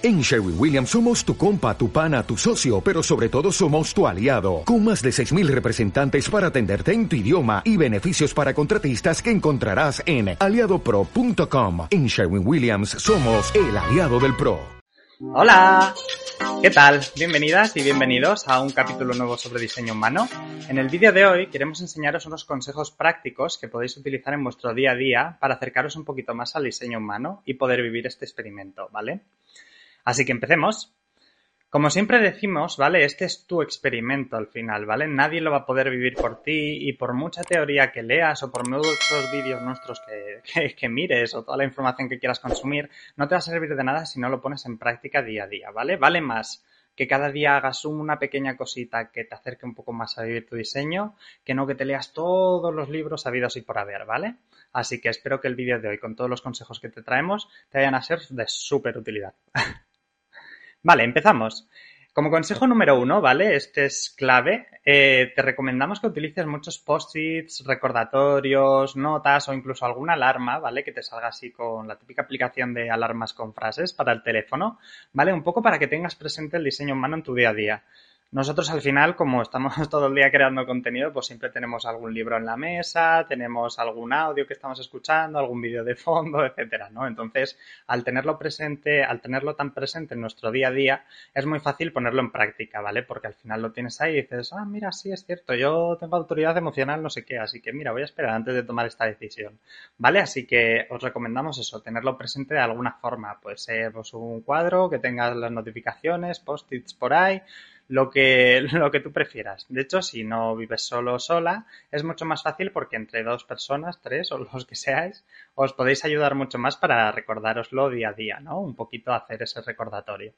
En Sherwin Williams somos tu compa, tu pana, tu socio, pero sobre todo somos tu aliado, con más de 6.000 representantes para atenderte en tu idioma y beneficios para contratistas que encontrarás en aliadopro.com. En Sherwin Williams somos el aliado del PRO. Hola, ¿qué tal? Bienvenidas y bienvenidos a un capítulo nuevo sobre diseño humano. En el vídeo de hoy queremos enseñaros unos consejos prácticos que podéis utilizar en vuestro día a día para acercaros un poquito más al diseño humano y poder vivir este experimento, ¿vale? Así que empecemos. Como siempre decimos, ¿vale? Este es tu experimento al final, ¿vale? Nadie lo va a poder vivir por ti y por mucha teoría que leas o por muchos vídeos nuestros que, mires o toda la información que quieras consumir, no te va a servir de nada si no lo pones en práctica día a día, ¿vale? Vale más que cada día hagas una pequeña cosita que te acerque un poco más a vivir tu diseño, que no que te leas todos los libros habidos y por haber, ¿vale? Así que espero que el vídeo de hoy, con todos los consejos que te traemos, te vayan a ser de súper utilidad. Vale, empezamos. Como consejo número uno, ¿vale? Este es clave. Eh, te recomendamos que utilices muchos post-its, recordatorios, notas o incluso alguna alarma, ¿vale? Que te salga así con la típica aplicación de alarmas con frases para el teléfono, ¿vale? Un poco para que tengas presente el diseño humano en tu día a día. Nosotros al final, como estamos todo el día creando contenido, pues siempre tenemos algún libro en la mesa, tenemos algún audio que estamos escuchando, algún vídeo de fondo, etcétera, ¿no? Entonces, al tenerlo presente, al tenerlo tan presente en nuestro día a día, es muy fácil ponerlo en práctica, ¿vale? Porque al final lo tienes ahí y dices, ah, mira, sí, es cierto, yo tengo autoridad emocional, no sé qué, así que mira, voy a esperar antes de tomar esta decisión, ¿vale? Así que os recomendamos eso, tenerlo presente de alguna forma, puede ser pues, un cuadro que tenga las notificaciones, post-its por ahí, lo que, lo que tú prefieras. De hecho, si no vives solo o sola, es mucho más fácil porque entre dos personas, tres o los que seáis, os podéis ayudar mucho más para recordároslo día a día, ¿no? Un poquito hacer ese recordatorio.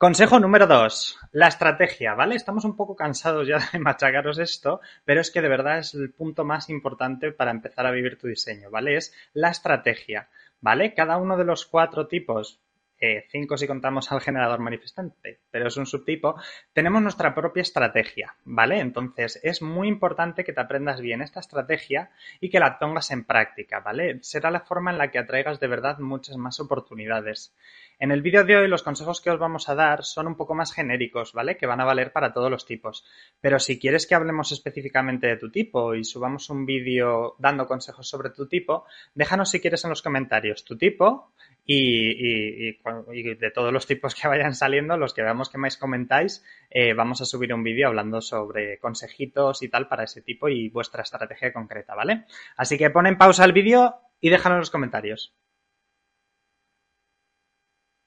Consejo número dos, la estrategia, ¿vale? Estamos un poco cansados ya de machacaros esto, pero es que de verdad es el punto más importante para empezar a vivir tu diseño, ¿vale? Es la estrategia, ¿vale? Cada uno de los cuatro tipos, eh, cinco si contamos al generador manifestante, pero es un subtipo, tenemos nuestra propia estrategia, ¿vale? Entonces es muy importante que te aprendas bien esta estrategia y que la pongas en práctica, ¿vale? Será la forma en la que atraigas de verdad muchas más oportunidades. En el vídeo de hoy los consejos que os vamos a dar son un poco más genéricos, ¿vale? Que van a valer para todos los tipos. Pero si quieres que hablemos específicamente de tu tipo y subamos un vídeo dando consejos sobre tu tipo, déjanos si quieres en los comentarios tu tipo y, de todos los tipos que vayan saliendo, los que veamos que más comentáis, eh, vamos a subir un vídeo hablando sobre consejitos y tal para ese tipo y vuestra estrategia concreta, ¿vale? Así que ponen pausa el vídeo y déjanos los comentarios.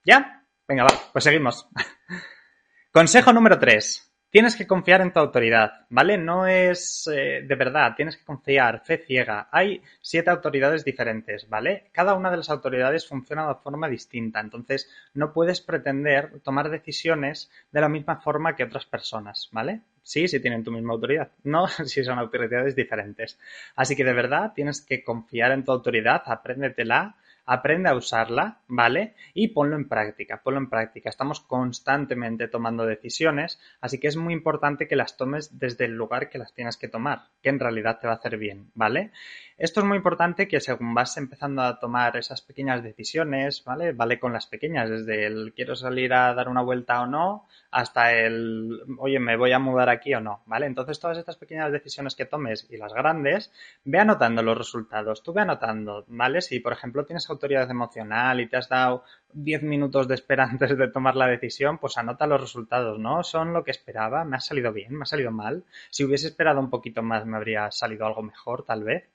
¿Ya? Venga, va, pues seguimos. Consejo número 3. Tienes que confiar en tu autoridad, ¿vale? No es eh, de verdad, tienes que confiar, fe ciega. Hay siete autoridades diferentes, ¿vale? Cada una de las autoridades funciona de forma distinta, entonces no puedes pretender tomar decisiones de la misma forma que otras personas, ¿vale? Sí, si tienen tu misma autoridad, no si son autoridades diferentes. Así que de verdad tienes que confiar en tu autoridad, apréndetela aprende a usarla, ¿vale? Y ponlo en práctica, ponlo en práctica. Estamos constantemente tomando decisiones, así que es muy importante que las tomes desde el lugar que las tienes que tomar, que en realidad te va a hacer bien, ¿vale? Esto es muy importante que según vas empezando a tomar esas pequeñas decisiones, ¿vale? Vale con las pequeñas, desde el quiero salir a dar una vuelta o no, hasta el oye, me voy a mudar aquí o no, ¿vale? Entonces todas estas pequeñas decisiones que tomes y las grandes, ve anotando los resultados, tú ve anotando, ¿vale? Si por ejemplo tienes autoridad emocional y te has dado 10 minutos de espera antes de tomar la decisión, pues anota los resultados, ¿no? Son lo que esperaba, me ha salido bien, me ha salido mal. Si hubiese esperado un poquito más me habría salido algo mejor, tal vez.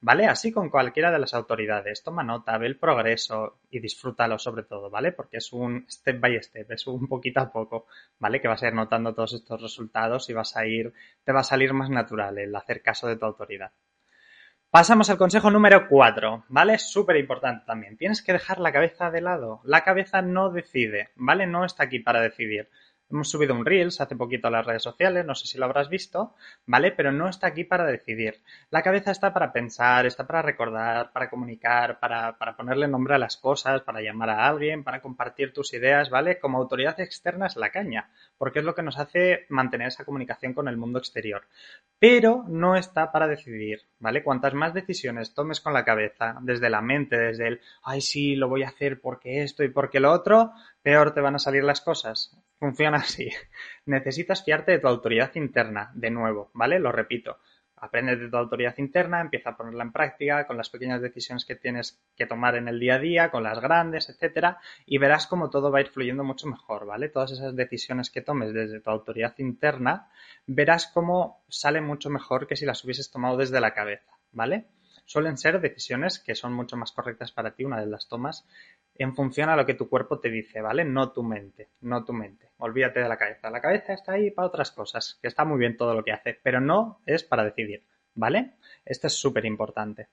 ¿Vale? Así con cualquiera de las autoridades. Toma nota, ve el progreso y disfrútalo sobre todo, ¿vale? Porque es un step by step, es un poquito a poco, ¿vale? Que vas a ir notando todos estos resultados y vas a ir, te va a salir más natural el hacer caso de tu autoridad. Pasamos al consejo número 4, ¿vale? Súper importante también. Tienes que dejar la cabeza de lado. La cabeza no decide, ¿vale? No está aquí para decidir. Hemos subido un Reels hace poquito a las redes sociales, no sé si lo habrás visto, ¿vale? Pero no está aquí para decidir. La cabeza está para pensar, está para recordar, para comunicar, para, para ponerle nombre a las cosas, para llamar a alguien, para compartir tus ideas, ¿vale? Como autoridad externa es la caña, porque es lo que nos hace mantener esa comunicación con el mundo exterior. Pero no está para decidir, ¿vale? Cuantas más decisiones tomes con la cabeza, desde la mente, desde el, ay, sí, lo voy a hacer porque esto y porque lo otro, peor te van a salir las cosas. Funciona así. Necesitas fiarte de tu autoridad interna, de nuevo, ¿vale? Lo repito. Aprende de tu autoridad interna, empieza a ponerla en práctica con las pequeñas decisiones que tienes que tomar en el día a día, con las grandes, etcétera, y verás cómo todo va a ir fluyendo mucho mejor, ¿vale? Todas esas decisiones que tomes desde tu autoridad interna, verás cómo sale mucho mejor que si las hubieses tomado desde la cabeza, ¿vale? Suelen ser decisiones que son mucho más correctas para ti, una de las tomas, en función a lo que tu cuerpo te dice, ¿vale? No tu mente, no tu mente. Olvídate de la cabeza. La cabeza está ahí para otras cosas, que está muy bien todo lo que hace, pero no es para decidir, ¿vale? Esto es súper importante.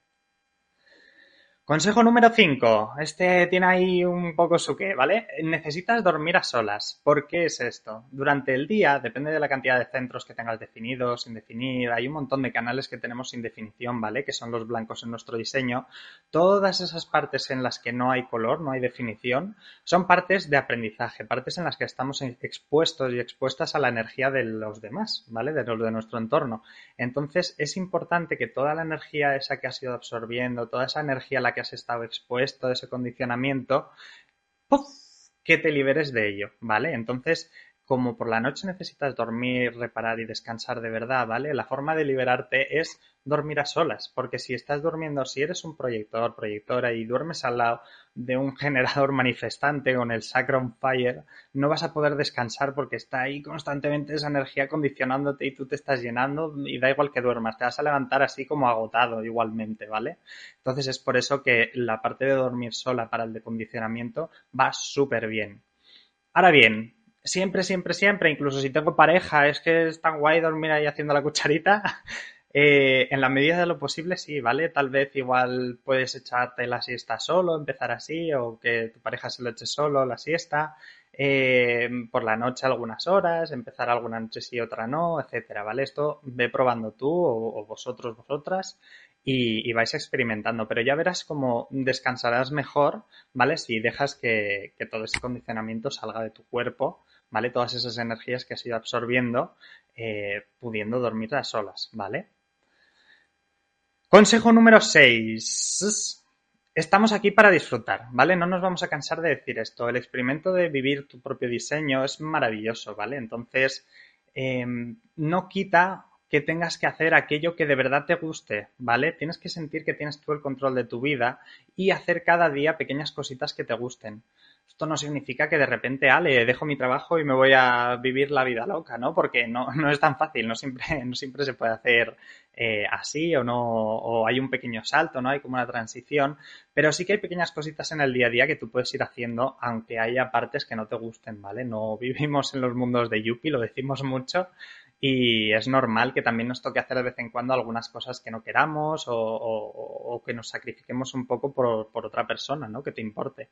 Consejo número 5. Este tiene ahí un poco su qué, ¿vale? Necesitas dormir a solas. ¿Por qué es esto? Durante el día, depende de la cantidad de centros que tengas definidos, sin definir, hay un montón de canales que tenemos sin definición, ¿vale? Que son los blancos en nuestro diseño. Todas esas partes en las que no hay color, no hay definición, son partes de aprendizaje, partes en las que estamos expuestos y expuestas a la energía de los demás, ¿vale? De los de nuestro entorno. Entonces, es importante que toda la energía esa que has ido absorbiendo, toda esa energía a la que has estado expuesto a ese condicionamiento, que te liberes de ello, ¿vale? Entonces, como por la noche necesitas dormir, reparar y descansar de verdad, ¿vale? La forma de liberarte es dormir a solas, porque si estás durmiendo, si eres un proyector, proyectora y duermes al lado de un generador manifestante con el Sacron Fire, no vas a poder descansar porque está ahí constantemente esa energía condicionándote y tú te estás llenando y da igual que duermas, te vas a levantar así como agotado igualmente, ¿vale? Entonces es por eso que la parte de dormir sola para el decondicionamiento va súper bien. Ahora bien, siempre, siempre, siempre, incluso si tengo pareja, es que es tan guay dormir ahí haciendo la cucharita. Eh, en la medida de lo posible, sí, ¿vale? Tal vez igual puedes echarte la siesta solo, empezar así, o que tu pareja se lo eche solo la siesta, eh, por la noche algunas horas, empezar alguna noche sí, otra no, etcétera, ¿vale? Esto ve probando tú o, vosotros, vosotras, y, vais experimentando, pero ya verás cómo descansarás mejor, ¿vale? Si dejas que, que todo ese condicionamiento salga de tu cuerpo ¿vale? Todas esas energías que has ido absorbiendo, eh, pudiendo dormir a solas, ¿vale? Consejo número 6. Estamos aquí para disfrutar, ¿vale? No nos vamos a cansar de decir esto. El experimento de vivir tu propio diseño es maravilloso, ¿vale? Entonces, em, no quita que tengas que hacer aquello que de verdad te guste, ¿vale? Tienes que sentir que tienes tú el control de tu vida y hacer cada día pequeñas cositas que te gusten. Esto no significa que de repente, ale, dejo mi trabajo y me voy a vivir la vida loca, ¿no? Porque no, no es tan fácil, no siempre, no siempre se puede hacer eh, así o no, o hay un pequeño salto, ¿no? Hay como una transición, pero sí que hay pequeñas cositas en el día a día que tú puedes ir haciendo, aunque haya partes que no te gusten, ¿vale? No vivimos en los mundos de Yuppie, lo decimos mucho, y es normal que también nos toque hacer de vez en cuando algunas cosas que no queramos o, que nos sacrifiquemos un poco por, por, otra persona, ¿no? Que te importe.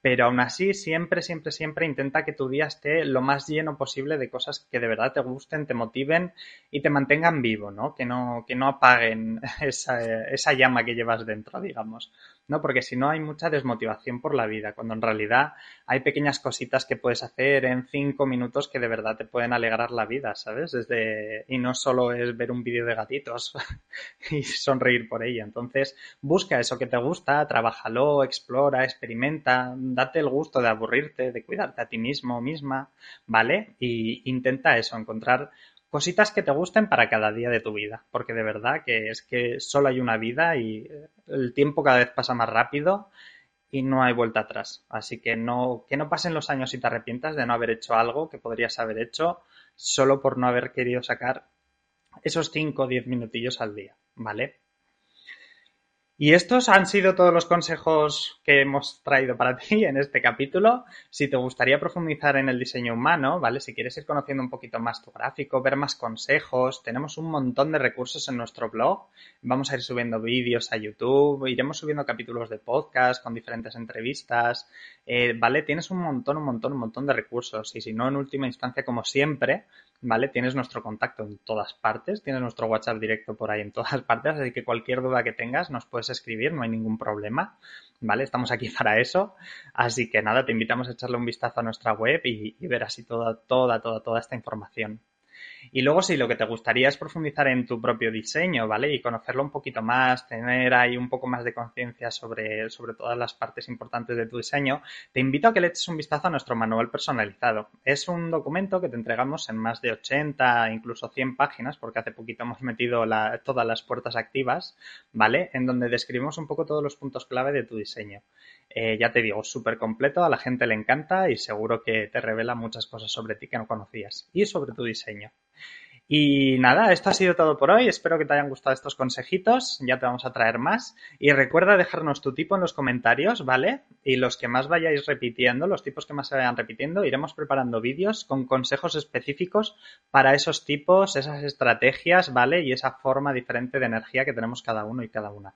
Pero aún así, siempre, siempre, siempre intenta que tu día esté lo más lleno posible de cosas que de verdad te gusten, te motiven y te mantengan vivo, ¿no? Que no, que no apaguen esa, esa llama que llevas dentro, digamos. ¿No? Porque si no hay mucha desmotivación por la vida, cuando en realidad hay pequeñas cositas que puedes hacer en cinco minutos que de verdad te pueden alegrar la vida, ¿sabes? Desde, y no solo es ver un vídeo de gatitos y sonreír por ello. Entonces, busca eso que te gusta, trabájalo, explora, experimenta, date el gusto de aburrirte, de cuidarte a ti mismo misma, ¿vale? Y intenta eso, encontrar cositas que te gusten para cada día de tu vida, porque de verdad que es que solo hay una vida y el tiempo cada vez pasa más rápido y no hay vuelta atrás. Así que no, que no pasen los años y te arrepientas de no haber hecho algo que podrías haber hecho solo por no haber querido sacar esos 5 o 10 minutillos al día, ¿vale? Y estos han sido todos los consejos que hemos traído para ti en este capítulo. Si te gustaría profundizar en el diseño humano, ¿vale? Si quieres ir conociendo un poquito más tu gráfico, ver más consejos, tenemos un montón de recursos en nuestro blog. Vamos a ir subiendo vídeos a YouTube, iremos subiendo capítulos de podcast con diferentes entrevistas, eh, ¿vale? Tienes un montón, un montón, un montón de recursos. Y si no, en última instancia, como siempre, ¿vale? Tienes nuestro contacto en todas partes, tienes nuestro WhatsApp directo por ahí en todas partes, así que cualquier duda que tengas nos puedes escribir, no hay ningún problema, ¿vale? Estamos aquí para eso. Así que nada, te invitamos a echarle un vistazo a nuestra web y, y ver así toda, toda, toda, toda esta información. Y luego, si lo que te gustaría es profundizar en tu propio diseño, ¿vale? Y conocerlo un poquito más, tener ahí un poco más de conciencia sobre, sobre todas las partes importantes de tu diseño, te invito a que le eches un vistazo a nuestro manual personalizado. Es un documento que te entregamos en más de 80, incluso 100 páginas, porque hace poquito hemos metido todas las puertas activas, ¿vale? En donde describimos un poco todos los puntos clave de tu diseño. Eh, ya te digo, súper completo, a la gente le encanta y seguro que te revela muchas cosas sobre ti que no conocías y sobre tu diseño. Y nada, esto ha sido todo por hoy. Espero que te hayan gustado estos consejitos. Ya te vamos a traer más. Y recuerda dejarnos tu tipo en los comentarios, ¿vale? Y los que más vayáis repitiendo, los tipos que más se vayan repitiendo, iremos preparando vídeos con consejos específicos para esos tipos, esas estrategias, ¿vale? Y esa forma diferente de energía que tenemos cada uno y cada una.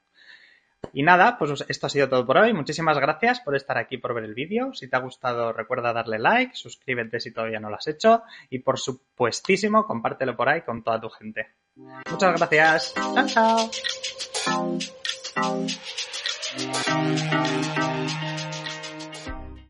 Y nada, pues esto ha sido todo por hoy. Muchísimas gracias por estar aquí, por ver el vídeo. Si te ha gustado, recuerda darle like, suscríbete si todavía no lo has hecho y por supuestísimo, compártelo por ahí con toda tu gente. Muchas gracias. Chao, chao.